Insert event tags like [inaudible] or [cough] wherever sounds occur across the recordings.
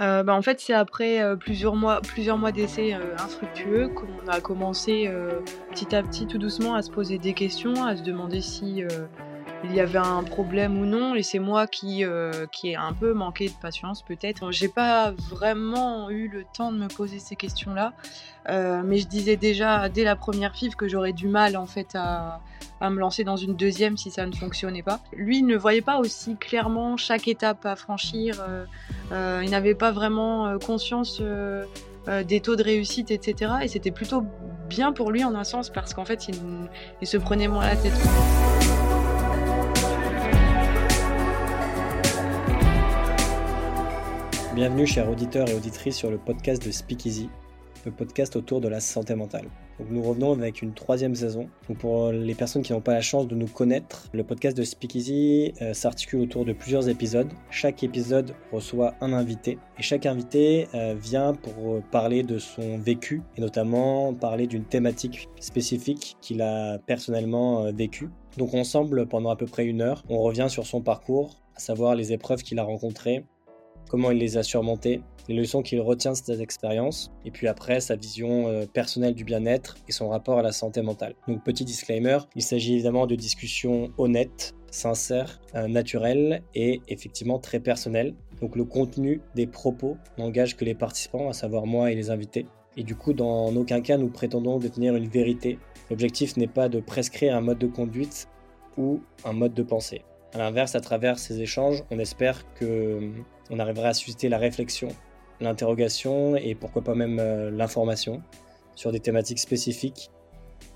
bah, En fait, c'est après plusieurs mois, plusieurs mois d'essais infructueux qu'on a commencé petit à petit, tout doucement, à se poser des questions, à se demander si il y avait un problème ou non, et c'est moi qui, euh, qui ai un peu manqué de patience peut-être. J'ai pas vraiment eu le temps de me poser ces questions-là, euh, mais je disais déjà dès la première FIV que j'aurais du mal en fait à, à, me lancer dans une deuxième si ça ne fonctionnait pas. Lui ne voyait pas aussi clairement chaque étape à franchir, euh, il n'avait pas vraiment conscience des taux de réussite, etc. Et c'était plutôt bien pour lui en un sens parce qu'en fait il, il se prenait moins la tête. Bienvenue chers auditeurs et auditrices sur le podcast de Speakeasy, le podcast autour de la santé mentale. nous revenons avec une troisième saison. pour les personnes qui n'ont pas la chance de nous connaître, le podcast de Speakeasy euh, s'articule autour de plusieurs épisodes. Chaque épisode reçoit un invité et chaque invité euh, vient pour parler de son vécu et notamment parler d'une thématique spécifique qu'il a personnellement euh, vécue. Donc ensemble, pendant à peu près une heure, on revient sur son parcours, à savoir les épreuves qu'il a rencontrées, comment il les a surmontées, les leçons qu'il retient de ces expériences, et puis après sa vision euh, personnelle du bien-être et son rapport à la santé mentale. Donc petit disclaimer, il s'agit évidemment de discussions honnêtes, sincères, euh, naturelles et effectivement très personnelles. Donc le contenu des propos n'engage que les participants, à savoir moi et les invités. Et du coup, dans aucun cas, nous prétendons détenir une vérité. L'objectif n'est pas de prescrire un mode de conduite ou un mode de pensée. A l'inverse, à travers ces échanges, on espère que on arrivera à susciter la réflexion, l'interrogation et pourquoi pas même euh, l'information sur des thématiques spécifiques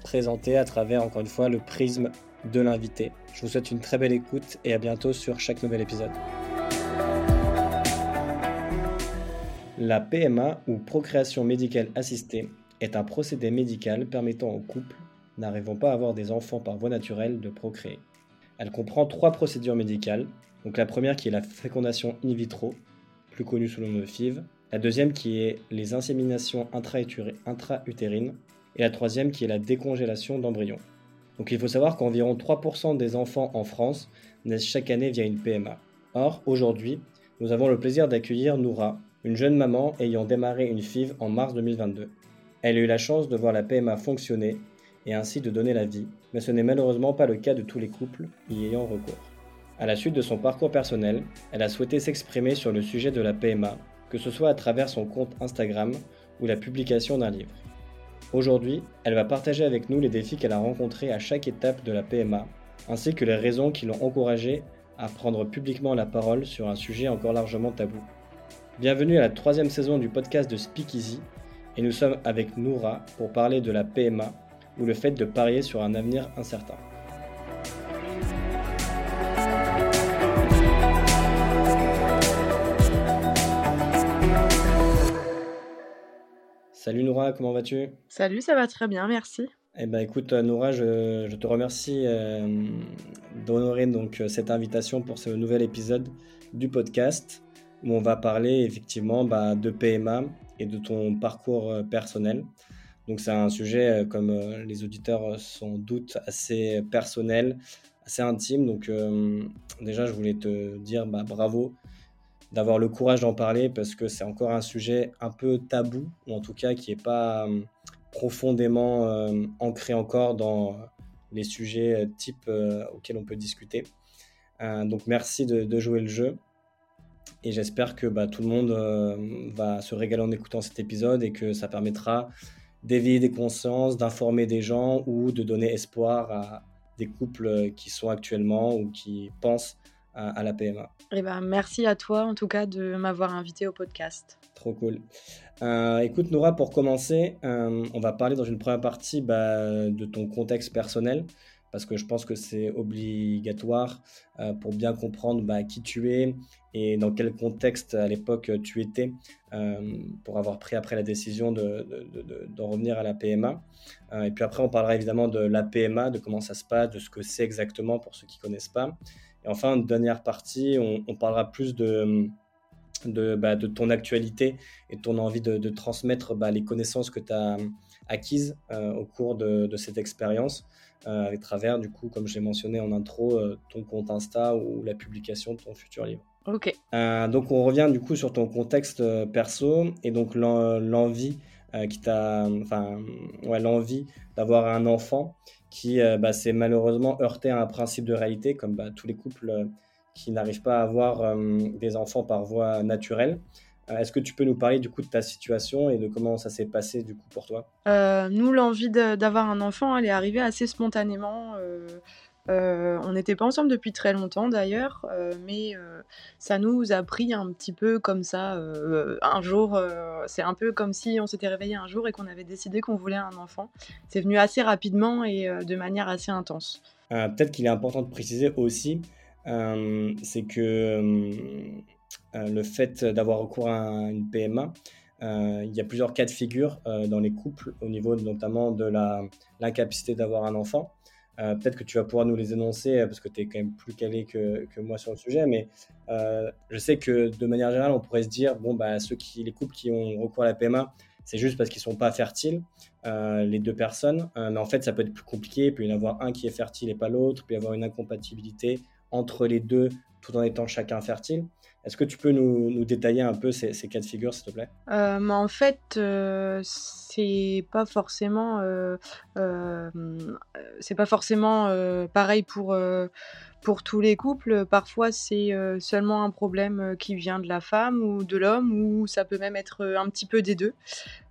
présentées à travers, encore une fois, le prisme de l'invité. Je vous souhaite une très belle écoute et à bientôt sur chaque nouvel épisode. La PMA ou procréation médicale assistée est un procédé médical permettant aux couples n'arrivant pas à avoir des enfants par voie naturelle de procréer. Elle comprend trois procédures médicales. Donc la première qui est la fécondation in vitro, plus connue sous le nom de FIV. La deuxième qui est les inséminations intra-utérines. Et la troisième qui est la décongélation d'embryons. Donc il faut savoir qu'environ 3% des enfants en France naissent chaque année via une PMA. Or, aujourd'hui, nous avons le plaisir d'accueillir Noura, une jeune maman ayant démarré une FIV en mars 2022. Elle a eu la chance de voir la PMA fonctionner et ainsi de donner la vie, mais ce n'est malheureusement pas le cas de tous les couples y ayant recours. À la suite de son parcours personnel, elle a souhaité s'exprimer sur le sujet de la PMA, que ce soit à travers son compte Instagram ou la publication d'un livre. Aujourd'hui, elle va partager avec nous les défis qu'elle a rencontrés à chaque étape de la PMA, ainsi que les raisons qui l'ont encouragée à prendre publiquement la parole sur un sujet encore largement tabou. Bienvenue à la troisième saison du podcast de Speakeasy, et nous sommes avec Noura pour parler de la PMA ou le fait de parier sur un avenir incertain. Salut Noura, comment vas-tu? Salut, ça va très bien, merci. Eh ben écoute Noura, je, te remercie euh, d'honorer donc euh, cette invitation pour ce nouvel épisode du podcast où on va parler effectivement bah, de PMA et de ton parcours euh, personnel. Donc c'est un sujet, euh, comme euh, les auditeurs euh, sans doute, assez personnel, assez intime. Donc déjà, je voulais te dire bah, bravo d'avoir le courage d'en parler parce que c'est encore un sujet un peu tabou, ou en tout cas qui n'est pas profondément ancré encore dans les sujets type auxquels on peut discuter. donc merci de, jouer le jeu. Et j'espère que bah, tout le monde va se régaler en écoutant cet épisode et que ça permettra d'éveiller des consciences, d'informer des gens ou de donner espoir à des couples qui sont actuellement ou qui pensent à, la PMA. Eh ben, merci à toi en tout cas de m'avoir invité au podcast. Trop cool. Euh, écoute Nora, pour commencer, euh, on va parler dans une première partie bah, de ton contexte personnel parce que je pense que c'est obligatoire euh, pour bien comprendre bah, qui tu es et dans quel contexte à l'époque tu étais euh, pour avoir pris après la décision d'en de, revenir à la PMA. Euh, et puis après, on parlera évidemment de la PMA, de comment ça se passe, de ce que c'est exactement pour ceux qui ne connaissent pas. Et enfin, dernière partie, on, parlera plus bah, de, ton actualité et de ton envie de, transmettre bah, les connaissances que tu as acquises au cours de, cette expérience. Euh, à travers, du coup, comme j'ai mentionné en intro, euh, ton compte Insta ou la publication de ton futur livre. Ok. donc on revient du coup sur ton contexte perso et donc l'envie qui t'a, enfin, ouais, l'envie d'avoir un enfant qui bah, s'est malheureusement heurté à un principe de réalité, comme bah, tous les couples qui n'arrivent pas à avoir des enfants par voie naturelle. Euh, est-ce que tu peux nous parler du coup de ta situation et de comment ça s'est passé du coup pour toi? Euh, Nous, l'envie d'avoir un enfant, elle est arrivée assez spontanément. Euh, on n'était pas ensemble depuis très longtemps d'ailleurs, mais ça nous a pris un petit peu comme ça. un jour, c'est un peu comme si on s'était réveillé un jour et qu'on avait décidé qu'on voulait un enfant. C'est venu assez rapidement et de manière assez intense. Peut-être qu'il est important de préciser aussi, c'est que le fait d'avoir recours à une PMA, euh, il y a plusieurs cas de figure euh, dans les couples, au niveau notamment de l'incapacité d'avoir un enfant. Peut-être que tu vas pouvoir nous les énoncer parce que tu es quand même plus calé que, moi sur le sujet, mais je sais que de manière générale, on pourrait se dire bon, bah, ceux qui, les couples qui ont recours à la PMA, c'est juste parce qu'ils ne sont pas fertiles, les deux personnes. mais en fait, ça peut être plus compliqué. Il peut y en avoir un qui est fertile et pas l'autre. Y avoir une incompatibilité entre les deux tout en étant chacun fertile. Est-ce que tu peux nous, détailler un peu ces, cas de figure, s'il te plaît? Euh, mais En fait, euh, c'est pas forcément, euh, c'est pas forcément pareil pour, pour tous les couples. Parfois, c'est seulement un problème qui vient de la femme ou de l'homme, ou ça peut même être un petit peu des deux.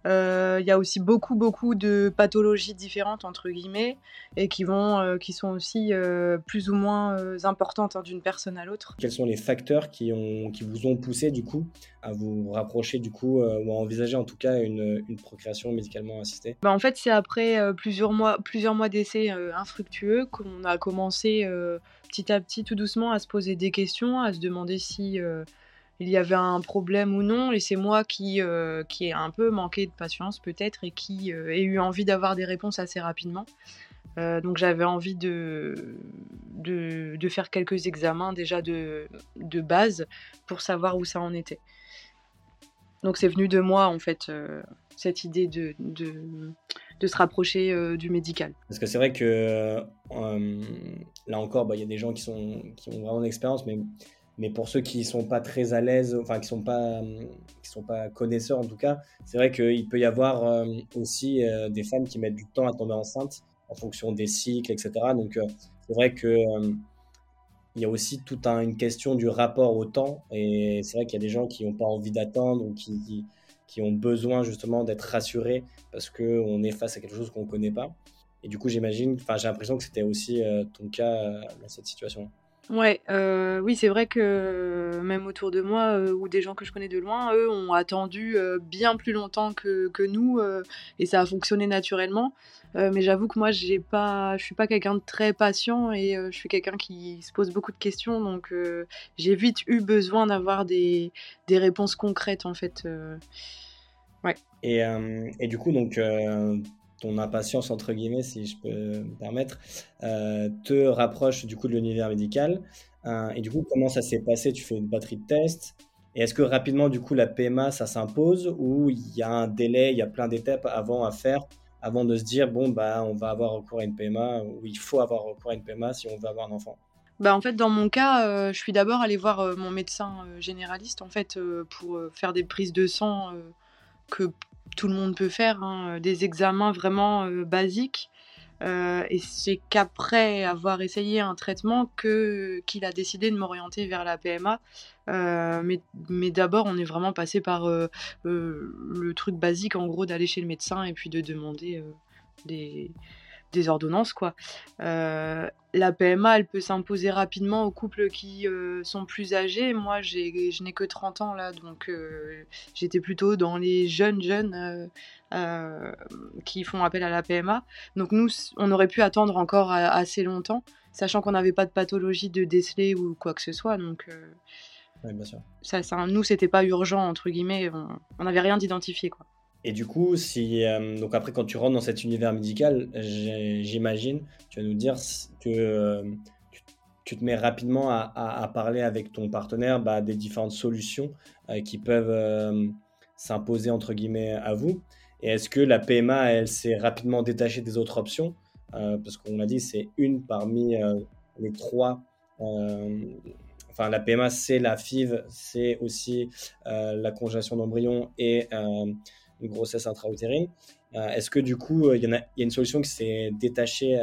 Euh, il y a aussi beaucoup, beaucoup de pathologies différentes, entre guillemets, et qui, vont, euh, qui sont aussi euh, plus ou moins importantes hein, d'une personne à l'autre. Quels sont les facteurs qui, ont, qui vous ont poussé, du coup, à vous rapprocher, du coup, ou à envisager en tout cas une, une procréation médicalement assistée? Bah, En fait, c'est après plusieurs mois, plusieurs mois d'essais infructueux qu'on a commencé petit à petit, tout doucement, à se poser des questions, à se demander si il y avait un problème ou non. Et c'est moi qui, euh, ai un peu manqué de patience peut-être et qui euh, ai eu envie d'avoir des réponses assez rapidement. Euh, donc j'avais envie de, faire quelques examens déjà de, de, base pour savoir où ça en était. Donc c'est venu de moi en fait cette idée de, de, de se rapprocher du médical. Parce que c'est vrai que là encore, bah, il y a des gens qui, ont vraiment d'expérience, mais pour ceux qui sont pas très à l'aise, enfin qui sont pas qui sont pas connaisseurs en tout cas, c'est vrai qu'il peut y avoir euh, aussi euh, des femmes qui mettent du temps à tomber enceinte en fonction des cycles, etc. Donc euh, c'est vrai que il y a aussi toute une question du rapport au temps et c'est vrai qu'il y a des gens qui n'ont pas envie d'attendre ou qui, ont besoin justement d'être rassurés parce qu'on est face à quelque chose qu'on ne connaît pas. Et du coup, j'imagine, enfin, j'ai l'impression que c'était aussi ton cas dans cette situation. Ouais, euh, oui, c'est vrai que même autour de moi, euh, ou des gens que je connais de loin, eux ont attendu euh, bien plus longtemps que, que nous, et ça a fonctionné naturellement. mais j'avoue que moi, j'ai pas, suis pas quelqu'un de très patient et je suis quelqu'un qui se pose beaucoup de questions, donc j'ai vite eu besoin d'avoir des, des réponses concrètes en fait. ouais. Et, et du coup, donc ton impatience, entre guillemets, si je peux me permettre, euh, te rapproche du coup de l'univers médical. Euh, et du coup, comment ça s'est passé? Tu fais une batterie de tests. Et est-ce que rapidement, du coup, la PMA, ça s'impose? Ou il y a un délai, il y a plein d'étapes avant à faire avant de se dire, bon, bah, on va avoir recours à une PMA ou il faut avoir recours à une PMA si on veut avoir un enfant? Bah en fait, dans mon cas, euh, je suis d'abord allée voir mon médecin généraliste en fait pour faire des prises de sang que tout le monde peut faire, hein, des examens vraiment euh, basiques. Euh, et c'est qu'après avoir essayé un traitement que qu'il a décidé de m'orienter vers la PMA. Euh, mais, mais d'abord, on est vraiment passé par le truc basique, en gros, d'aller chez le médecin et puis de demander des, des ordonnances quoi. Euh, la PMA, elle peut s'imposer rapidement aux couples qui euh, sont plus âgés. Moi, je n'ai que 30 ans là, donc euh, j'étais plutôt dans les jeunes jeunes qui font appel à la PMA. Donc nous, on aurait pu attendre encore assez longtemps, sachant qu'on n'avait pas de pathologie de déceler ou quoi que ce soit. Donc Ça, ça, nous, c'était pas urgent entre guillemets. On n'avait rien d'identifié quoi. Et du coup, euh, donc après, quand tu rentres dans cet univers médical, j'imagine, tu vas nous dire que euh, tu, te mets rapidement à, parler avec ton partenaire bah, des différentes solutions euh, qui peuvent s'imposer, entre guillemets, à vous. Et est-ce que la PMA, elle s'est rapidement détachée des autres options? Parce qu'on l'a dit, c'est une parmi les trois enfin la PMA, c'est la FIV, c'est aussi la congélation d'embryon et une grossesse intra-utérine. Est-ce que du coup, il y, a une solution qui s'est détachée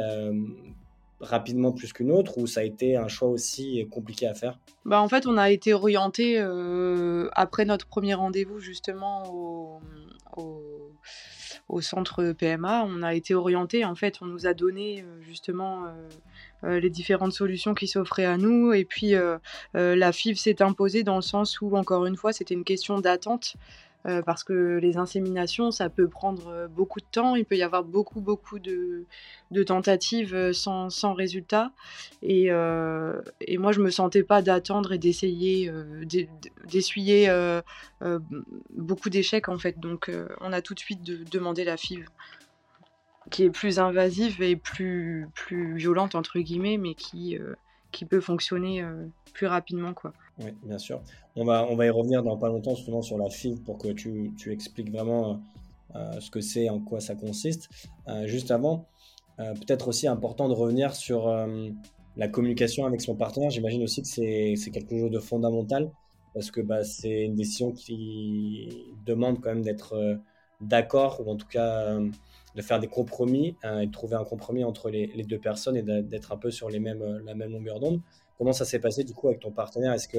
rapidement plus qu'une autre ou ça a été un choix aussi compliqué à faire? Bah En fait, on a été orienté euh, après notre premier rendez-vous justement au, centre PMA. On a été orienté, en fait, on nous a donné euh, justement euh, les différentes solutions qui s'offraient à nous. Et puis la FIV s'est imposée dans le sens où, encore une fois, c'était une question d'attente. Euh, parce que les inséminations, ça peut prendre euh, beaucoup de temps. Il peut y avoir beaucoup, beaucoup de, tentatives euh, sans, résultat. Et, moi, je me sentais pas d'attendre et d'essayer d'essuyer beaucoup d'échecs, en fait. Donc, on a tout de suite demandé la FIV qui est plus invasive et plus, plus violente, entre guillemets, mais qui, qui peut fonctionner plus rapidement, quoi. Oui, bien sûr. On va, on va y revenir dans pas longtemps justement sur la FIV pour que tu, tu expliques vraiment euh, ce que c'est, en quoi ça consiste. Euh, juste avant, euh, peut-être aussi important de revenir sur la communication avec son partenaire. J'imagine aussi que c'est quelque chose de fondamental parce que bah, c'est une décision qui demande quand même d'être d'accord ou en tout cas de faire des compromis et de trouver un compromis entre les, deux personnes et d'être un peu sur les mêmes, la même longueur d'onde. Comment ça s'est passé du coup avec ton partenaire? Est-ce que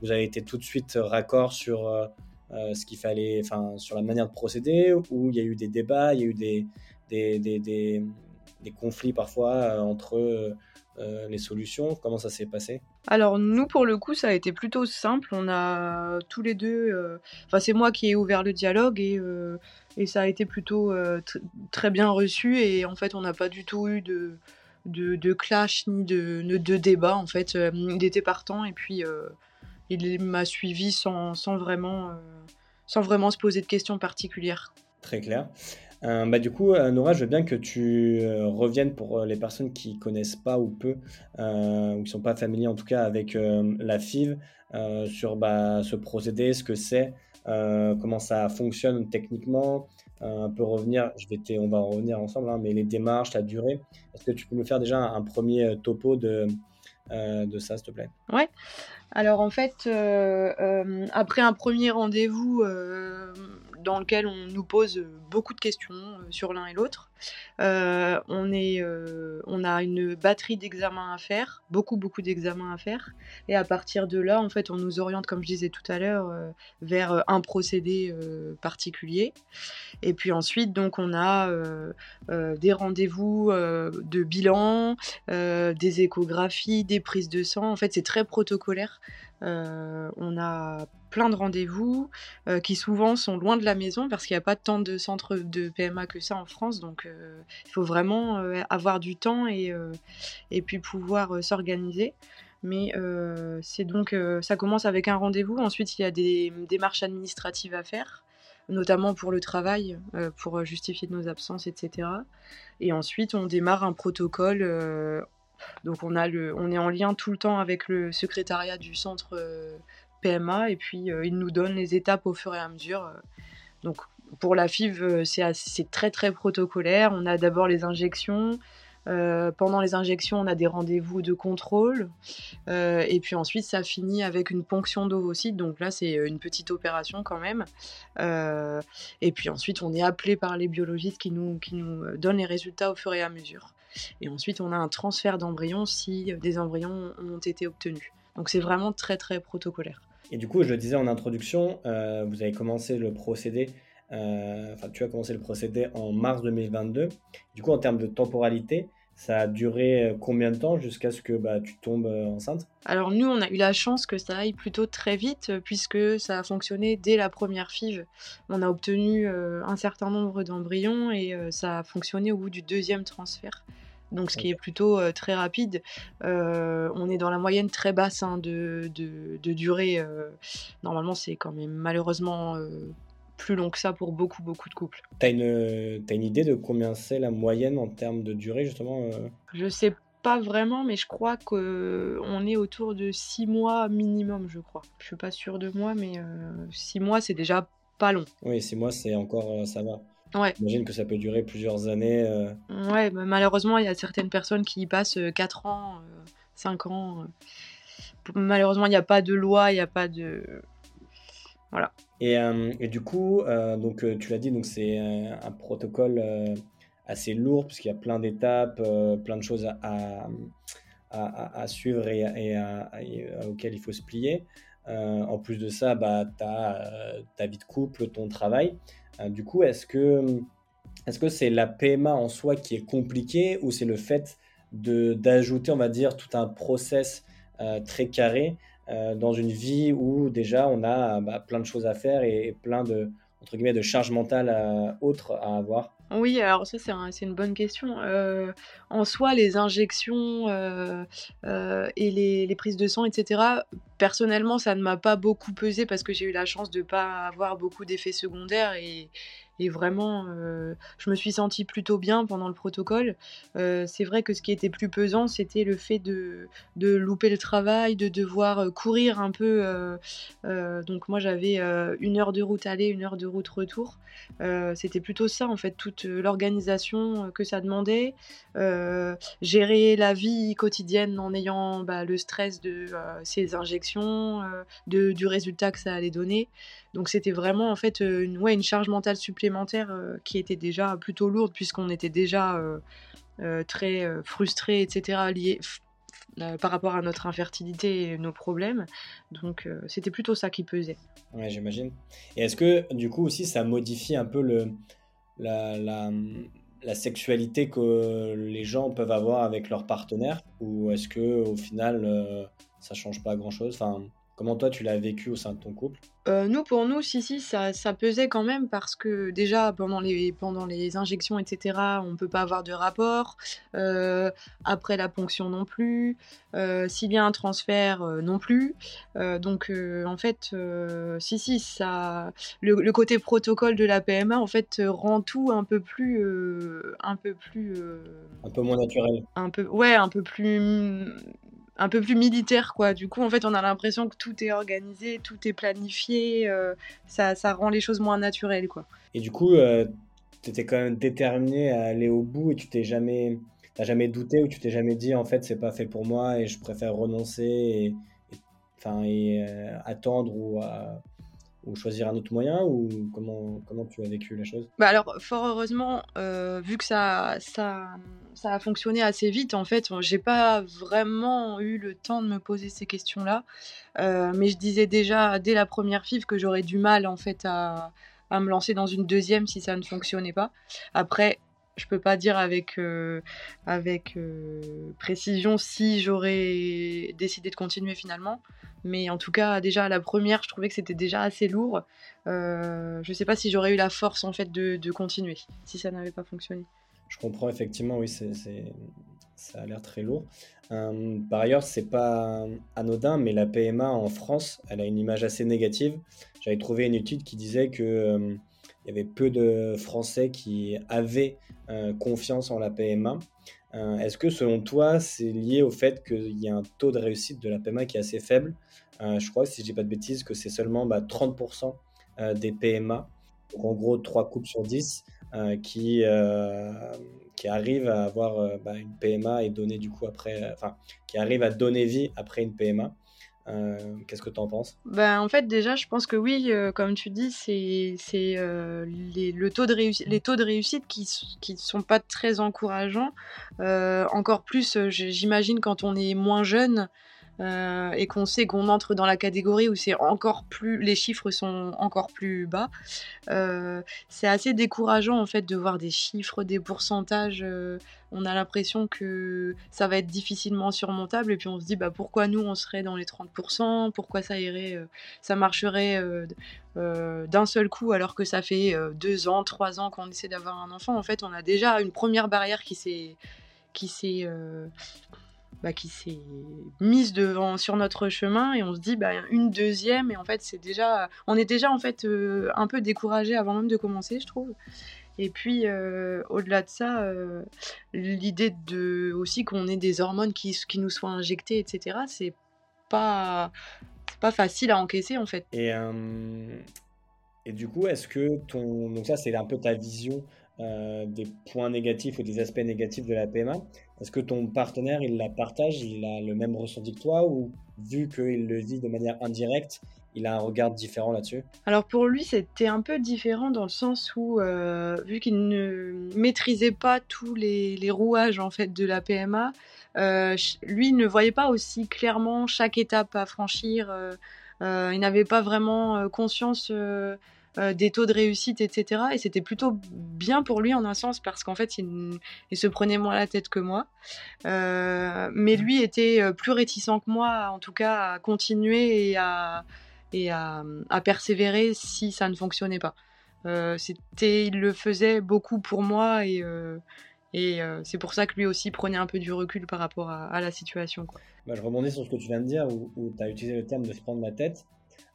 vous avez été tout de suite raccord sur euh, euh, ce qu'il fallait, enfin sur la manière de procéder, ou il y a eu des débats, il y a eu des, des, des, des, conflits parfois euh, entre les solutions? Comment ça s'est passé? Alors nous, pour le coup, ça a été plutôt simple. On a tous les deux, enfin c'est moi qui ai ouvert le dialogue et, et ça a été plutôt très bien reçu et en fait on n'a pas du tout eu de clash ni de, débat. En fait, euh, il était partant et puis euh, il m'a suivi sans, vraiment, euh, sans vraiment se poser de questions particulières. Très clair. Bah, du coup, Nora, je veux bien que tu reviennes pour les personnes qui connaissent pas ou peu, ou qui sont pas familiers en tout cas avec la FIV, sur bah, ce procédé, ce que c'est, comment ça fonctionne techniquement, un peu revenir, on va en revenir ensemble, hein, mais les démarches, la durée. Est-ce que tu peux nous faire déjà un, premier euh, topo de, euh, de ça, s'il te plaît? Ouais. Alors en fait, euh, après un premier rendez-vous dans lequel on nous pose beaucoup de questions sur l'un et l'autre, euh, on, est, euh, on a une batterie d'examens à faire, beaucoup, beaucoup d'examens à faire. Et à partir de là, en fait, on nous oriente, comme je disais tout à l'heure, euh, vers un procédé particulier. Et puis ensuite, donc, on a des rendez-vous de bilan, des échographies, des prises de sang. En fait, c'est très protocolaire. on a plein de rendez-vous qui souvent sont loin de la maison parce qu'il n'y a pas tant de centres de PMA que ça en France. Donc il faut vraiment euh, avoir du temps et, et puis pouvoir s'organiser. Mais c'est donc ça commence avec un rendez-vous. Ensuite, il y a des démarches administratives à faire, notamment pour le travail, pour justifier de nos absences, etc. Et ensuite, on démarre un protocole. donc on, est en lien tout le temps avec le secrétariat du centre PMA et puis euh, il nous donne les étapes au fur et à mesure. Euh. Donc pour la FIV, euh, c'est très très protocolaire. On a d'abord les injections. pendant les injections, on a des rendez-vous de contrôle. et puis ensuite, ça finit avec une ponction d'ovocytes. Donc là, c'est une petite opération quand même. et puis ensuite, on est appelé par les biologistes qui nous, qui nous donnent les résultats au fur et à mesure. Et ensuite, on a un transfert d'embryons si des embryons ont été obtenus. Donc c'est vraiment très très protocolaire. Et du coup, je le disais en introduction, euh, vous avez commencé le procédé, euh, enfin tu as commencé le procédé en mars 2022. Du coup, en termes de temporalité, ça a duré euh, combien de temps jusqu'à ce que bah, tu tombes enceinte? Alors nous, on a eu la chance que ça aille plutôt très vite puisque ça a fonctionné dès la première FIV. On a obtenu un certain nombre d'embryons et ça a fonctionné au bout du deuxième transfert donc ce qui est plutôt euh, très rapide. Euh, on est dans la moyenne très basse hein, de, de, durée. Euh. normalement, c'est quand même malheureusement plus long que ça pour beaucoup, beaucoup de couples. Tu as, as, une idée de combien c'est la moyenne en termes de durée, justement Je sais pas vraiment, mais je crois qu'on est autour de 6 mois minimum, je crois. Je suis pas sûre de moi, mais 6 mois, c'est déjà pas long. Oui, 6 mois, c'est encore, ça va. Ouais. J'imagine que ça peut durer plusieurs années. Euh. Ouais, bah, malheureusement, il y a certaines personnes qui y passent 4 euh, ans, 5 euh, ans. malheureusement, il n'y a pas de loi, il n'y a pas de. Voilà. Et, du coup, donc, tu l'as dit, donc c'est un protocole assez lourd, puisqu'il y a plein d'étapes, plein de choses à, suivre et, auxquelles il faut se plier. en plus de ça, bah, tu as ta vie de couple, ton travail. du coup, est-ce que est-ce que c'est la PMA en soi qui est compliquée ou c'est le fait d'ajouter, on va dire, tout un process euh, très carré euh, dans une vie où déjà on a bah, plein de choses à faire et, plein de, entre guillemets, de charges mentales euh, autres à avoir oui, alors ça c'est une bonne question. en soi, les injections et les, prises de sang, etc., personnellement, ça ne m'a pas beaucoup pesé parce que j'ai eu la chance de ne pas avoir beaucoup d'effets secondaires et, et vraiment, euh, je me suis sentie plutôt bien pendant le protocole. Euh, c'est vrai que ce qui était plus pesant, c'était le fait de, louper le travail, de devoir euh, courir un peu. donc moi, j'avais une heure de route aller, une heure de route retour. c'était plutôt ça, en fait, toute l'organisation que ça demandait. gérer la vie quotidienne en ayant bah, le stress de ces injections, de, du résultat que ça allait donner. Donc c'était vraiment en fait euh, une, ouais, une charge mentale supplémentaire euh, qui était déjà plutôt lourde puisqu'on était déjà euh, très frustrés, etc. liés par rapport à notre infertilité et nos problèmes. Donc c'était plutôt ça qui pesait. Ouais, j'imagine. Et est-ce que du coup aussi ça modifie un peu le, la, sexualité que les gens peuvent avoir avec leur partenaire? Ou est-ce que au final ça change pas grand-chose enfin, Comment toi tu l'as vécu au sein de ton couple? Euh, Nous, pour nous, si, si, ça, ça, pesait quand même parce que déjà pendant les, pendant les injections, etc., on ne peut pas avoir de rapport. Euh, après la ponction non plus. Euh, s'il y a un transfert non plus. donc en fait, si, si, ça, le, côté protocole de la PMA en fait rend tout un peu plus. un peu plus. un peu moins naturel. Un peu, ouais, un peu plus un peu plus militaire, quoi. Du coup, en fait, on a l'impression que tout est organisé, tout est planifié, euh, ça, ça, rend les choses moins naturelles, quoi. Et du coup, euh, tu étais quand même déterminé à aller au bout et tu t'es jamais, t'as jamais douté ou tu t'es jamais dit, en fait, c'est pas fait pour moi et je préfère renoncer et, et euh, attendre ou ou choisir un autre moyen ou comment, comment tu as vécu la chose? Bah alors fort heureusement euh, vu que ça, ça, a fonctionné assez vite en fait j'ai pas vraiment eu le temps de me poser ces questions là euh, mais je disais déjà dès la première FIV que j'aurais du mal en fait à, me lancer dans une deuxième si ça ne fonctionnait pas. Après je peux pas dire avec, euh, avec précision si j'aurais décidé de continuer finalement. Mais en tout cas, déjà à la première, je trouvais que c'était déjà assez lourd. Euh, je sais pas si j'aurais eu la force en fait de, de continuer si ça n'avait pas fonctionné. Je comprends effectivement, oui, ça a l'air très lourd. Euh, par ailleurs, c'est pas anodin, mais la PMA en France, elle a une image assez négative. J'avais trouvé une étude qui disait que euh, il y avait peu de Français qui avaient confiance en la PMA. Euh, est-ce que selon toi, c'est lié au fait qu'il y a un taux de réussite de la PMA qui est assez faible? Euh, Je crois, si je dis pas de bêtises, que c'est seulement 30% bah, euh, des PMA, en gros 3 couples sur 10, qui, qui arrivent à avoir bah, une PMA et donner du coup après, enfin, qui arrivent à donner vie après une PMA. Euh, qu'est-ce que tu en penses? Ben, En fait, déjà, je pense que oui, euh, comme tu dis, c'est euh, le taux de les taux de réussite qui ne sont pas très encourageants. encore plus, j'imagine, quand on est moins jeune. Et qu'on sait qu'on entre dans la catégorie où c'est encore plus les chiffres sont encore plus bas. C'est assez décourageant en fait de voir des chiffres des pourcentages. On a l'impression que ça va être difficilement surmontable. Et puis on se dit bah pourquoi nous on serait dans les 30% pourquoi ça irait euh, ça marcherait euh, euh, d'un seul coup alors que ça fait deux ans trois ans qu'on essaie d'avoir un enfant? En fait on a déjà une première barrière qui s'est qui s'est bah, qui s'est mise devant sur notre chemin et on se dit bah, une deuxième et en fait c'est déjà on est déjà en fait un peu découragé avant même de commencer je trouve et puis, euh, au-delà de ça, euh, l'idée de aussi qu'on ait des hormones qui, qui nous soient injectées, etc., c'est pas, pas facile à encaisser en fait. Et, euh, et du coup, est-ce que ton. Donc, ça, c'est un peu ta vision des points négatifs ou des aspects négatifs de la PMA. Est-ce que ton partenaire, il la partage, il a le même ressenti que toi ou vu qu'il le vit de manière indirecte, il a un regard différent là-dessus? Alors pour lui, c'était un peu différent dans le sens où, euh, vu qu'il ne maîtrisait pas tous les, rouages en fait de la PMA, euh, lui ne voyait pas aussi clairement chaque étape à franchir. Euh, il n'avait pas vraiment conscience des taux de réussite, etc. Et c'était plutôt bien pour lui en un sens parce qu'en fait, il, se prenait moins la tête que moi. mais lui était plus réticent que moi, en tout cas, à continuer et à et à, persévérer si ça ne fonctionnait pas. Euh, c'était, il le faisait beaucoup pour moi et, euh, euh, c'est pour ça que lui aussi prenait un peu du recul par rapport à, la situation. Bah, je rebondis sur ce que tu viens de dire où, tu as utilisé le terme de se prendre la tête.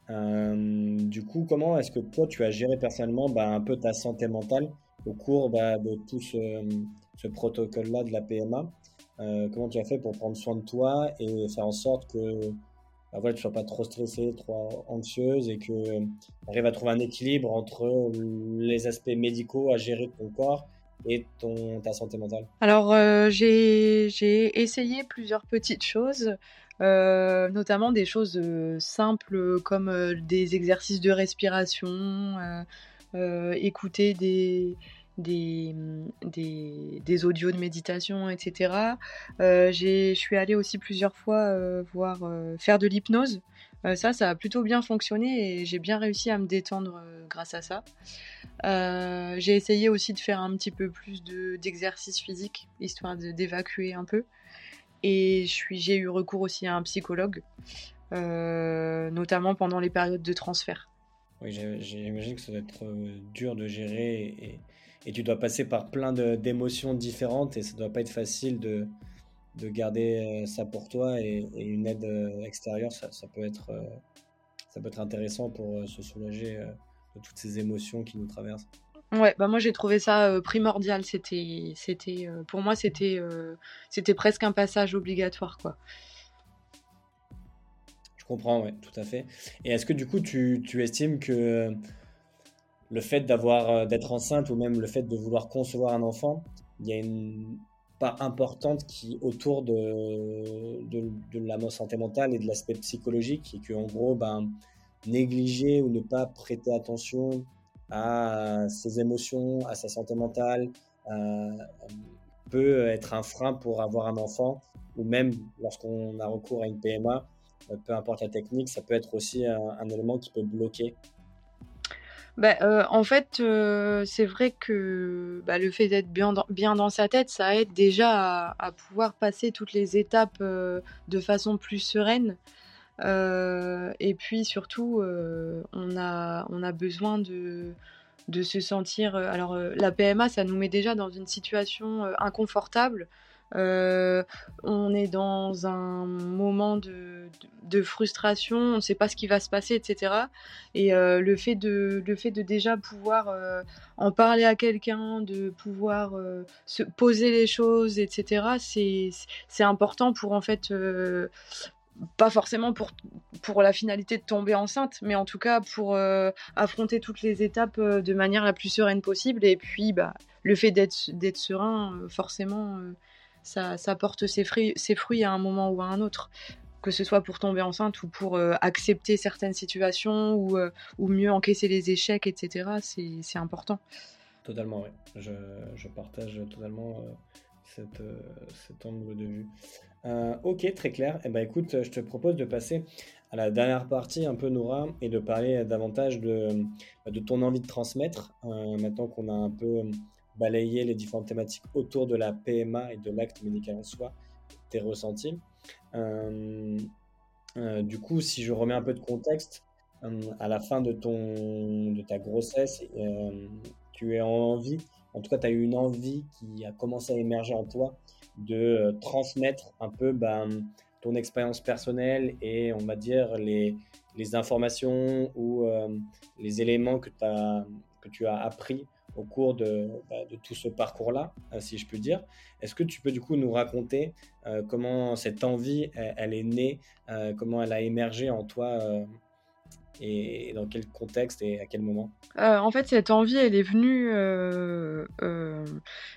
Du coup, comment est-ce que toi tu as géré personnellement bah, un peu ta santé mentale au cours bah, de tout ce, protocole-là de la PMA Comment tu as fait pour prendre soin de toi et faire en sorte que bah voilà, tu sois pas trop stressée, trop anxieuse et que tu arrives à trouver un équilibre entre les aspects médicaux à gérer de ton corps et ton, ta santé mentale? Alors, euh, j'ai essayé plusieurs petites choses, euh, notamment des choses euh, simples comme des exercices de respiration, écouter des, des, des, des, audios de méditation, etc. Je suis allée aussi plusieurs fois voir faire de l'hypnose. Ça, ça a plutôt bien fonctionné et j'ai bien réussi à me détendre grâce à ça. j'ai essayé aussi de faire un petit peu plus d'exercice physique, histoire d'évacuer un peu. Et j'ai eu recours aussi à un psychologue, notamment pendant les périodes de transfert. Oui, j'imagine que ça doit être dur de gérer et, et tu dois passer par plein d'émotions différentes et ça doit pas être facile de, de garder euh, ça pour toi et, une aide euh, extérieure, ça, ça, peut être, euh, ça peut être intéressant pour se soulager de toutes ces émotions qui nous traversent. Ouais, bah moi j'ai trouvé ça primordial. C'était, c'était, pour moi c'était, c'était presque un passage obligatoire quoi. Je comprends, ouais, tout à fait. Et est-ce que du coup tu, tu estimes que le fait d'avoir d'être enceinte ou même le fait de vouloir concevoir un enfant, il y a une part importante qui autour de, de, la santé mentale et de l'aspect psychologique et que en gros ben négliger ou ne pas prêter attention à ses émotions, à sa santé mentale euh, peut être un frein pour avoir un enfant ou même lorsqu'on a recours à une PMA, euh, peu importe la technique, ça peut être aussi un élément qui peut bloquer bah, euh, en fait, euh, c'est vrai que bah, le fait d'être bien dans, sa tête, ça aide déjà à, pouvoir passer toutes les étapes euh, de façon plus sereine. et puis surtout, on, a, on a besoin de, de se sentir. alors, la PMA, ça nous met déjà dans une situation inconfortable euh, on est dans un moment de, frustration, on ne sait pas ce qui va se passer, etc. Et euh, le, fait de, le fait de déjà pouvoir euh, en parler à quelqu'un, de pouvoir se poser les choses, etc., c'est important pour en fait pas forcément pour, pour la finalité de tomber enceinte, mais en tout cas pour affronter toutes les étapes de manière la plus sereine possible. Et puis, bah, le fait d'être serein, forcément, ça, porte ses fruits, à un moment ou à un autre que ce soit pour tomber enceinte ou pour euh, accepter certaines situations ou, euh, ou, mieux encaisser les échecs, etc. C'est important. Totalement, oui. Je, partage totalement euh, cet angle de vue. ok, très clair. Eh ben, écoute, je te propose de passer à la dernière partie, un peu Nora, et de parler davantage de, de ton envie de transmettre. maintenant qu'on a un peu balayer les différentes thématiques autour de la PMA et de l'acte médical en soi, tes ressentis. Euh, euh, du coup, si je remets un peu de contexte, euh, à la fin de, ton, de ta grossesse, tu as envie, en tout cas, tu as eu une envie qui a commencé à émerger en toi de transmettre un peu ben, ton expérience personnelle et on va dire les, les informations ou les éléments que, as, que tu as appris au cours de, bah, de tout ce parcours-là, euh, si je peux dire. Est-ce que tu peux du coup nous raconter euh, comment cette envie, elle, est née, euh, comment elle a émergé en toi et dans quel contexte et à quel moment? En fait, cette envie, elle est venue.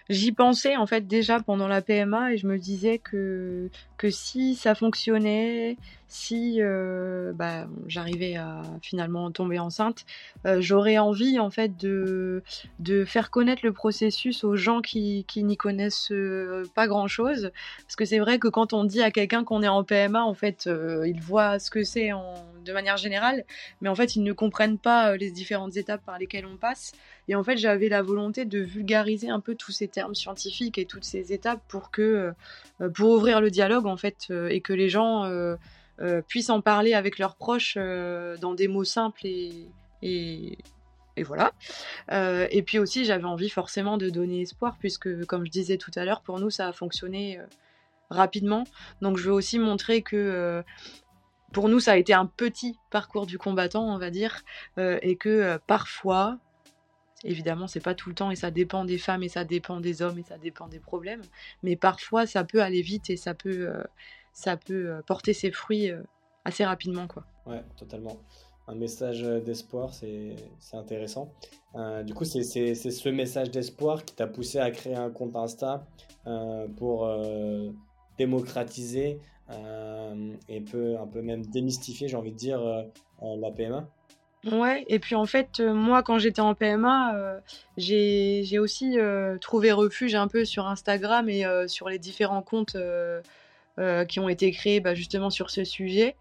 J'y pensais en fait déjà pendant la PMA et je me disais que que si ça fonctionnait, si euh, bah, j'arrivais à finalement tomber enceinte, euh, j'aurais envie en fait de, de faire connaître le processus aux gens qui, qui n'y connaissent euh, pas grand chose. Parce que c'est vrai que quand on dit à quelqu'un qu'on est en PMA, en fait, ils voient ce que c'est de manière générale, mais en fait, ils ne comprennent pas les différentes étapes par lesquelles on passe. Et en fait, j'avais la volonté de vulgariser un peu tous ces termes scientifiques et toutes ces étapes pour que, pour ouvrir le dialogue en fait, et que les gens euh, puissent en parler avec leurs proches euh, dans des mots simples et, et, voilà. Euh, et puis aussi, j'avais envie forcément de donner espoir, puisque, comme je disais tout à l'heure, pour nous, ça a fonctionné rapidement. Donc, je veux aussi montrer que pour nous, ça a été un petit parcours du combattant, on va dire, et que parfois, évidemment, c'est pas tout le temps, et ça dépend des femmes, et ça dépend des hommes, et ça dépend des problèmes, mais parfois, ça peut aller vite et ça peut ça peut euh, porter ses fruits euh, assez rapidement. Quoi. Ouais, totalement. Un message euh, d'espoir, c'est intéressant. du coup, c'est ce message d'espoir qui t'a poussé à créer un compte Insta pour démocratiser et peut un peu même démystifier, j'ai envie de dire, la PMA. Ouais, et puis en fait, moi, quand j'étais en PMA, j'ai aussi trouvé refuge un peu sur Instagram et sur les différents comptes euh, qui ont été créés bah, justement sur ce sujet.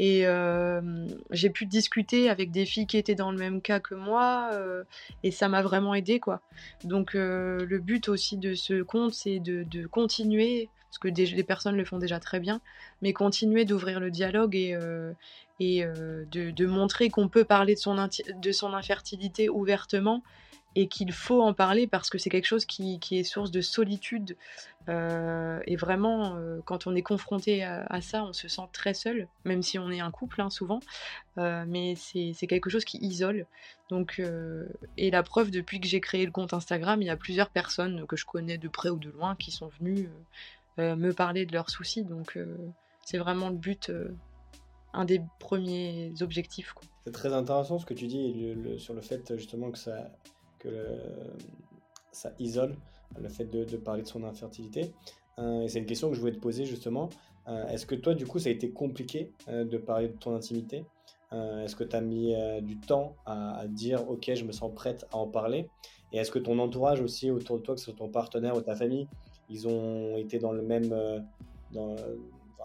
Et euh, j'ai pu discuter avec des filles qui étaient dans le même cas que moi, euh, et ça m'a vraiment aidé quoi. Donc le but aussi de ce compte, c'est de, continuer, parce que des, personnes le font déjà très bien, mais continuer d'ouvrir le dialogue et, de, montrer qu'on peut parler de son infertilité ouvertement et qu'il faut en parler parce que c'est quelque chose qui, est source de solitude. Euh, et vraiment, euh, quand on est confronté à, ça, on se sent très seul, même si on est un couple hein, souvent. Euh, mais c'est quelque chose qui isole. Donc, et la preuve, depuis que j'ai créé le compte Instagram, il y a plusieurs personnes que je connais de près ou de loin qui sont venues me parler de leurs soucis. Donc c'est vraiment le but un des premiers objectifs. C'est très intéressant ce que tu dis sur le fait justement que ça, ça isole le fait de, parler de son infertilité. Euh, et c'est une question que je voulais te poser justement. Euh, est-ce que toi, du coup, ça a été compliqué euh, de parler de ton intimité? Est-ce que tu as mis du temps à, dire, OK, je me sens prête à en parler Et est-ce que ton entourage aussi autour de toi, que ce soit ton partenaire ou ta famille, ils ont été dans le même,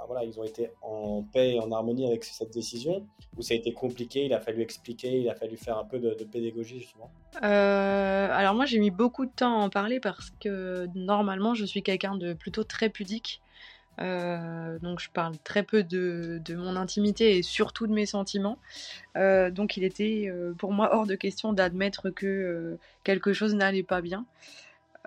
voilà, ils ont été en paix et en harmonie avec cette décision Ou ça a été compliqué, il a fallu expliquer, il a fallu faire un peu de, pédagogie justement euh, Alors moi j'ai mis beaucoup de temps à en parler parce que normalement je suis quelqu'un de plutôt très pudique. Euh, donc je parle très peu de, mon intimité et surtout de mes sentiments. Euh, donc il était pour moi hors de question d'admettre que quelque chose n'allait pas bien.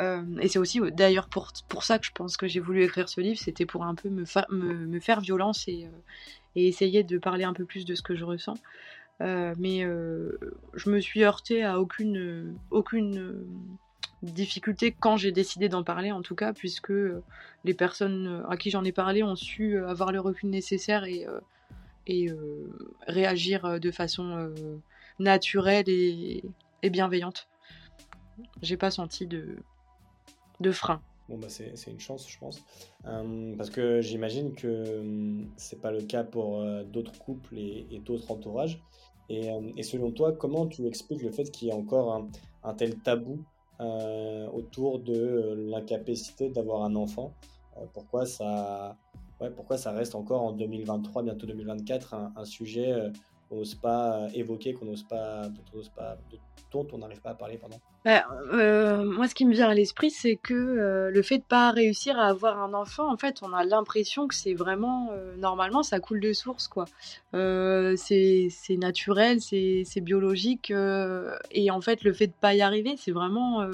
Euh, et c'est aussi d'ailleurs pour, pour ça que je pense que j'ai voulu écrire ce livre, c'était pour un peu me, faire violence et, euh, et, essayer de parler un peu plus de ce que je ressens. Euh, mais je me suis heurtée à aucune, aucune difficulté quand j'ai décidé d'en parler, en tout cas, puisque les personnes à qui j'en ai parlé ont su avoir le recul nécessaire et, réagir de façon naturelle et bienveillante. J'ai pas senti de, de frein. Bon, bah c'est une chance, je pense. Euh, parce que j'imagine que hum, c'est pas le cas pour euh, d'autres couples et, d'autres entourages. Euh, et, selon toi, comment tu expliques le fait qu'il y ait encore un, tel tabou autour de l'incapacité d'avoir un enfant? Pourquoi, ça, ouais, pourquoi ça reste encore en 2023, bientôt 2024, un, un sujet qu'on n'ose pas évoquer, qu'on n'ose pas, dont on n'arrive pas à parler, pardon bah, euh, Moi, ce qui me vient à l'esprit, c'est que euh, le fait de pas réussir à avoir un enfant, en fait, on a l'impression que c'est vraiment, euh, normalement, ça coule de source, quoi. c'est naturel, c'est biologique, et en fait, le fait de pas y arriver, c'est vraiment,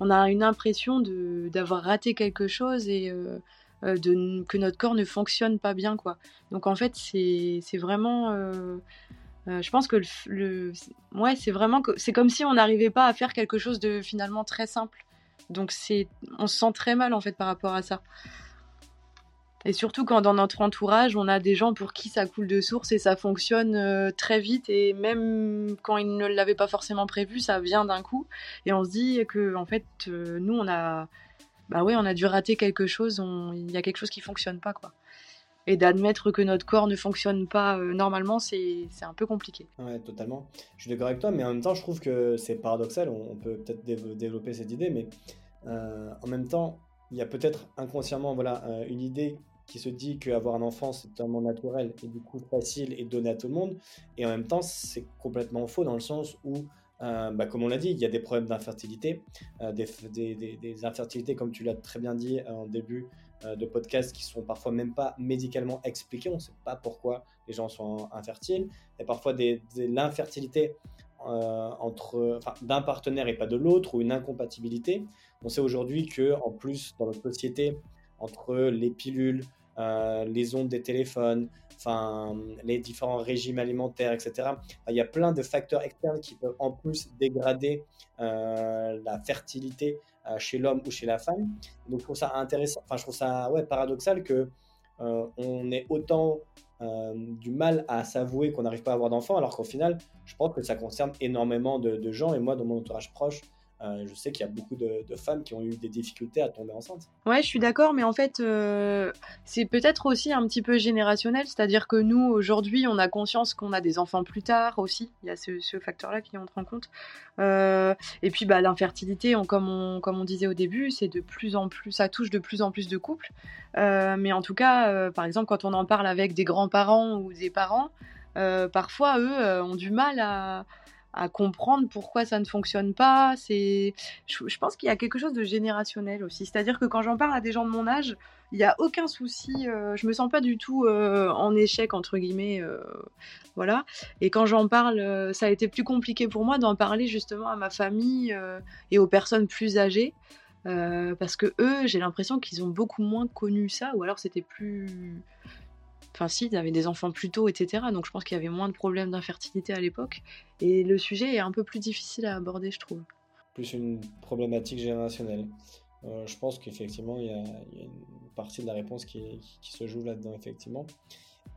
on a une impression d'avoir raté quelque chose et de, que notre corps ne fonctionne pas bien, quoi. Donc, en fait, c'est vraiment euh, je pense que le, ouais, c'est vraiment c'est comme si on n'arrivait pas à faire quelque chose de finalement très simple. Donc c'est, on se sent très mal en fait par rapport à ça. Et surtout quand dans notre entourage, on a des gens pour qui ça coule de source et ça fonctionne euh, très vite et même quand ils ne l'avaient pas forcément prévu, ça vient d'un coup et on se dit que en fait euh, nous on a bah ouais, on a dû rater quelque chose, il y a quelque chose qui fonctionne pas quoi. Et d'admettre que notre corps ne fonctionne pas euh, normalement, c'est un peu compliqué. Ouais, totalement. Je suis d'accord avec toi, mais en même temps, je trouve que c'est paradoxal. On, peut peut-être développer cette idée, mais en même temps, il y a peut-être inconsciemment voilà, une idée qui se dit qu'avoir un enfant c'est totalement naturel et du coup facile et donné à tout le monde. Et en même temps, c'est complètement faux dans le sens où, euh, bah, comme on l'a dit, il y a des problèmes d'infertilité, euh, des, infertilités, comme tu l'as très bien dit en début euh, de podcast, qui sont parfois même pas médicalement expliquées. On ne sait pas pourquoi les gens sont infertiles. Il y a parfois de l'infertilité entre d'un partenaire et pas de l'autre ou une incompatibilité. On sait aujourd'hui que en plus dans notre société entre les pilules, euh, les ondes des téléphones, enfin, les différents régimes alimentaires, etc. Il y a plein de facteurs externes qui peuvent en plus dégrader euh, la fertilité euh, chez l'homme ou chez la femme. Donc, je trouve ça intéressant, enfin, je trouve ça ouais, paradoxal que on ait autant du mal à s'avouer qu'on n'arrive pas à avoir d'enfants, alors qu'au final, je pense que ça concerne énormément de, de gens. Et moi, dans mon entourage proche, euh, je sais qu'il y a beaucoup de, femmes qui ont eu des difficultés à tomber enceinte. Ouais, je suis d'accord, mais en fait, euh, c'est peut-être aussi un petit peu générationnel, c'est-à-dire que nous, aujourd'hui, on a conscience qu'on a des enfants plus tard aussi. Il y a ce, facteur-là qui entre en compte. Euh, et puis, bah, l'infertilité, comme, on, disait au début, c'est de plus en plus, ça touche de plus en plus de couples. mais en tout cas, par exemple, quand on en parle avec des grands-parents ou des parents, parfois, eux, ont du mal à à comprendre pourquoi ça ne fonctionne pas. C'est, je, pense qu'il y a quelque chose de générationnel aussi. C'est-à-dire que quand j'en parle à des gens de mon âge, il n'y a aucun souci. Euh, je me sens pas du tout euh, en échec entre guillemets, euh, voilà. Et quand j'en parle, ça a été plus compliqué pour moi d'en parler justement à ma famille et aux personnes plus âgées. parce que eux, j'ai l'impression qu'ils ont beaucoup moins connu ça, ou alors c'était plus, Enfin, si, avaient des enfants plus tôt, etc. Donc je pense qu'il y avait moins de problèmes d'infertilité à l'époque. Et le sujet est un peu plus difficile à aborder, je trouve. Plus une problématique générationnelle. Euh, je pense qu'effectivement, il, y, a une partie de la réponse qui, se joue là-dedans, effectivement.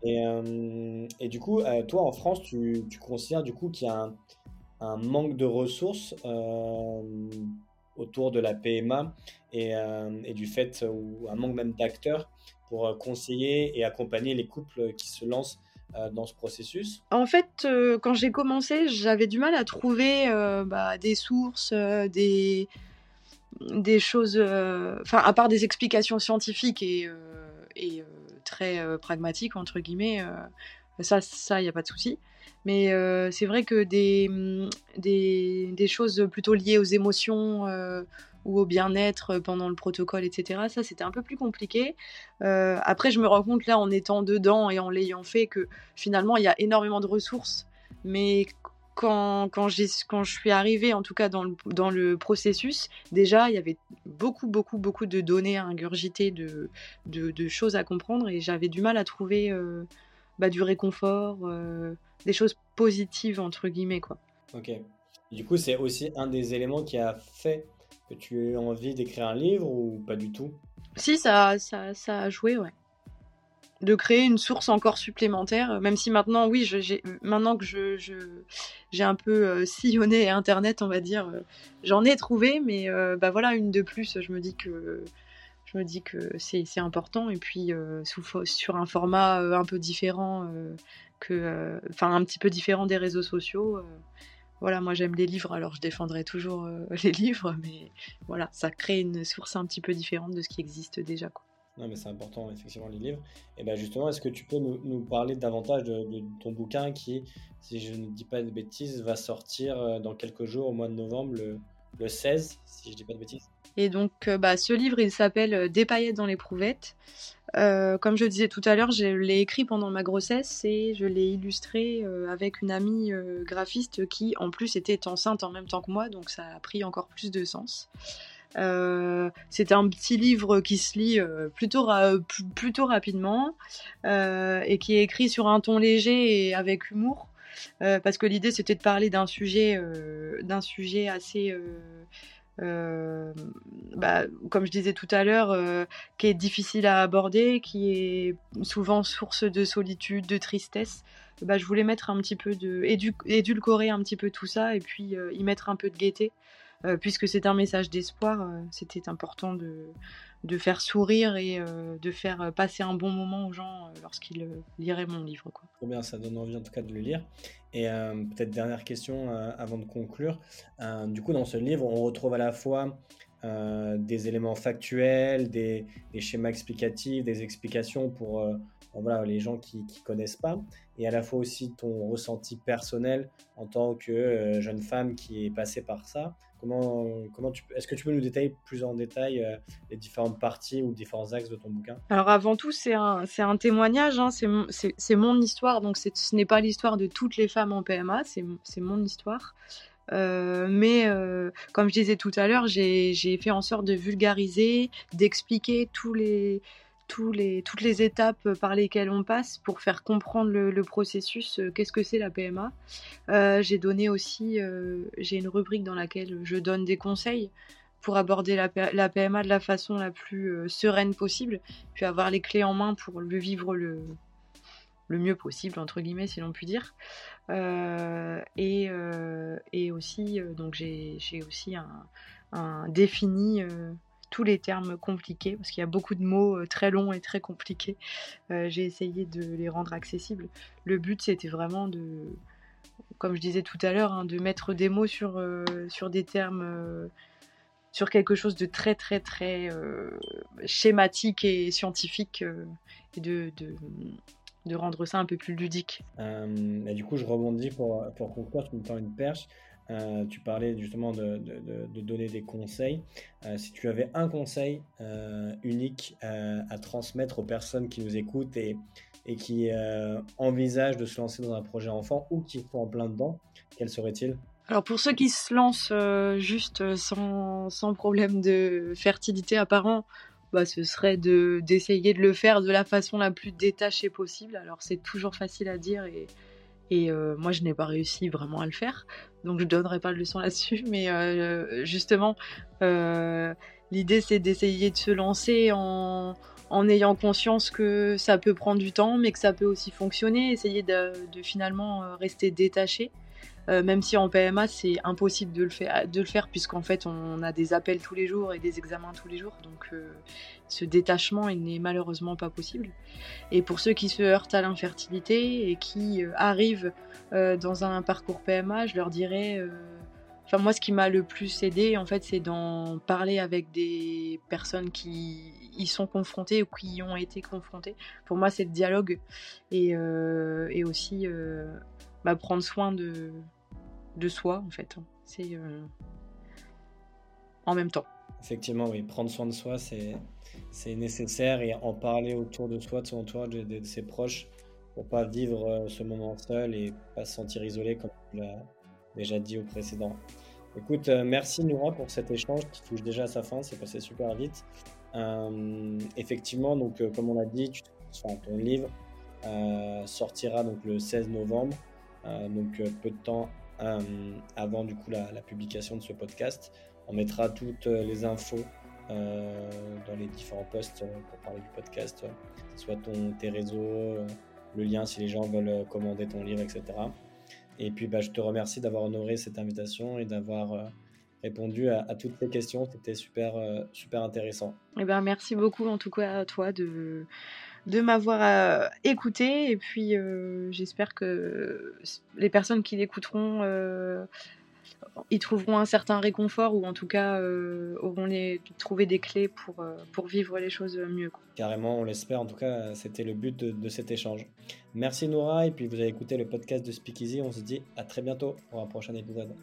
Et, euh, du coup, euh, toi, en France, tu, considères du coup qu'il y a un, manque de ressources autour de la PMA et, et, du fait, ou un manque même d'acteurs pour euh, conseiller et accompagner les couples qui se lancent euh, dans ce processus En fait, euh, quand j'ai commencé, j'avais du mal à trouver bah, des sources, des, choses, enfin, à part des explications scientifiques et, très pragmatiques, entre guillemets, ça, ça, il n'y a pas de souci. Mais c'est vrai que des, des, des, choses plutôt liées aux émotions, ou au bien-être pendant le protocole, etc. Ça, c'était un peu plus compliqué. Euh, après, je me rends compte là, en étant dedans et en l'ayant fait, que finalement, il y a énormément de ressources. Mais quand, quand, quand je suis arrivée, en tout cas dans le, dans le processus, déjà, il y avait beaucoup, beaucoup, beaucoup de données à ingurgiter, de, de, choses à comprendre, et j'avais du mal à trouver euh, bah, du réconfort, euh, des choses positives, entre guillemets. Quoi. Ok. Du coup, c'est aussi un des éléments qui a fait que tu as envie d'écrire un livre ou pas du tout? Si, ça, ça, ça a joué, ouais. De créer une source encore supplémentaire, même si maintenant, oui, je, maintenant que je, j'ai un peu euh, sillonné Internet, on va dire, euh, j'en ai trouvé, mais euh, bah voilà, une de plus, je me dis que je me dis que c'est, important, et puis sous, sur un format un peu différent que, enfin, un petit peu différent des réseaux sociaux voilà, moi j'aime les livres, alors je défendrai toujours euh, [laughs] les livres, mais voilà, ça crée une source un petit peu différente de ce qui existe déjà. Quoi. Non, mais c'est important, effectivement, les livres. Et bien justement, est-ce que tu peux nous, parler davantage de, ton bouquin qui, si je ne dis pas de bêtises, va sortir euh, dans quelques jours, au mois de novembre, 16, si je dis pas de bêtises Et donc, euh, bah, ce livre, il s'appelle Des paillettes dans l'éprouvettes. Euh, comme je disais tout à l'heure, je l'ai écrit pendant ma grossesse et je l'ai illustré euh, avec une amie euh, graphiste qui, en plus, était enceinte en même temps que moi, donc ça a pris encore plus de sens. C'était un petit livre qui se lit plutôt, plutôt rapidement et qui est écrit sur un ton léger et avec humour. Parce que l'idée c'était de parler d'un sujet, d'un sujet assez bah, comme je disais tout à l'heure, qui est difficile à aborder, qui est souvent source de solitude, de tristesse. Bah, je voulais mettre un petit peu de édulcorer un petit peu tout ça et puis y mettre un peu de gaieté euh, puisque c'est un message d'espoir, euh, c'était important de, de, faire sourire et euh, de faire passer un bon moment aux gens lorsqu'ils liraient mon livre. Quoi. Trop bien, ça donne envie en tout cas de le lire. Et peut-être dernière question avant de conclure. du coup, dans ce livre, on retrouve à la fois des éléments factuels, des, schémas explicatifs, des explications pour voilà, les gens qui ne connaissent pas, et à la fois aussi ton ressenti personnel en tant que jeune femme qui est passée par ça. Comment, comment est-ce que tu peux nous détailler plus en détail euh, les différentes parties ou différents axes de ton bouquin? Alors avant tout, c'est un, c'est un témoignage, hein, c'est, c'est, mon histoire, donc ce n'est pas l'histoire de toutes les femmes en PMA, c'est, mon histoire. Euh, mais euh, comme je disais tout à l'heure, j'ai fait en sorte de vulgariser, d'expliquer tous les, toutes les étapes par lesquelles on passe pour faire comprendre le, processus, euh, qu'est-ce que c'est la PMA. Euh, j'ai donné aussi, euh, j'ai une rubrique dans laquelle je donne des conseils pour aborder la, PMA de la façon la plus sereine possible, puis avoir les clés en main pour le vivre le, le mieux possible, entre guillemets, si l'on peut dire. et, et, aussi, donc j'ai aussi un défini tous les termes compliqués, parce qu'il y a beaucoup de mots euh, très longs et très compliqués. Euh, j'ai essayé de les rendre accessibles. Le but, c'était vraiment de, comme je disais tout à l'heure, hein, de mettre des mots sur, euh, sur des termes, sur quelque chose de très, très, très schématique et scientifique, et de, de, rendre ça un peu plus ludique. et du coup, je rebondis pour, pour conclure, tu me tends une perche. Euh, tu parlais justement de, donner des conseils. Euh, si tu avais un conseil euh, unique à transmettre aux personnes qui nous écoutent et, et qui envisagent de se lancer dans un projet enfant ou qui sont en plein dedans, quel serait-il? Alors pour ceux qui se lancent juste sans, sans, problème de fertilité apparent, bah, ce serait d'essayer de le faire de la façon la plus détachée possible. Alors c'est toujours facile à dire et, et euh, moi, je n'ai pas réussi vraiment à le faire, donc je ne donnerai pas de leçon là-dessus. [laughs] Mais euh, justement, euh, l'idée, c'est d'essayer de se lancer en, ayant conscience que ça peut prendre du temps, mais que ça peut aussi fonctionner. Essayer de finalement rester détaché euh, même si en PMA c'est impossible de le faire, de le faire puisqu'en fait on a des appels tous les jours et des examens tous les jours, donc euh, ce détachement il n'est malheureusement pas possible. Et pour ceux qui se heurtent à l'infertilité et qui euh, arrivent dans un parcours PMA, je leur dirais, enfin moi ce qui m'a le plus aidé en fait c'est d'en parler avec des personnes qui y sont confrontées ou qui y ont été confrontées. Pour moi c'est le dialogue et, et aussi bah, prendre soin de, de soi, en fait. C'est euh, en même temps. Effectivement, oui, prendre soin de soi, c'est, nécessaire et en parler autour de soi, de son entourage, de, ses proches, pour pas vivre euh, ce moment seul et pas se sentir isolé, comme tu l'as déjà dit au précédent. Écoute, euh, merci Noura pour cet échange qui touche déjà à sa fin, c'est passé super vite. effectivement, donc comme on l'a dit, ton livre sortira donc le 16 novembre, donc peu de temps euh, avant du coup la, publication de ce podcast. On mettra toutes les infos euh, dans les différents posts pour parler du podcast, soit ton, tes réseaux, le lien si les gens veulent commander ton livre, etc. Et puis bah, je te remercie d'avoir honoré cette invitation et d'avoir euh, répondu à, toutes tes questions. C'était super, super intéressant. Eh ben, merci beaucoup en tout cas à toi de, de m'avoir euh, écouté. Et puis, euh, j'espère que les personnes qui l'écouteront euh, y trouveront un certain réconfort ou en tout cas auront trouvé des clés pour, pour vivre les choses mieux. Carrément, on l'espère. En tout cas, c'était le but de, de, cet échange. Merci Nora. Et puis, vous avez écouté le podcast de Speakeasy. On se dit à très bientôt pour un prochain épisode.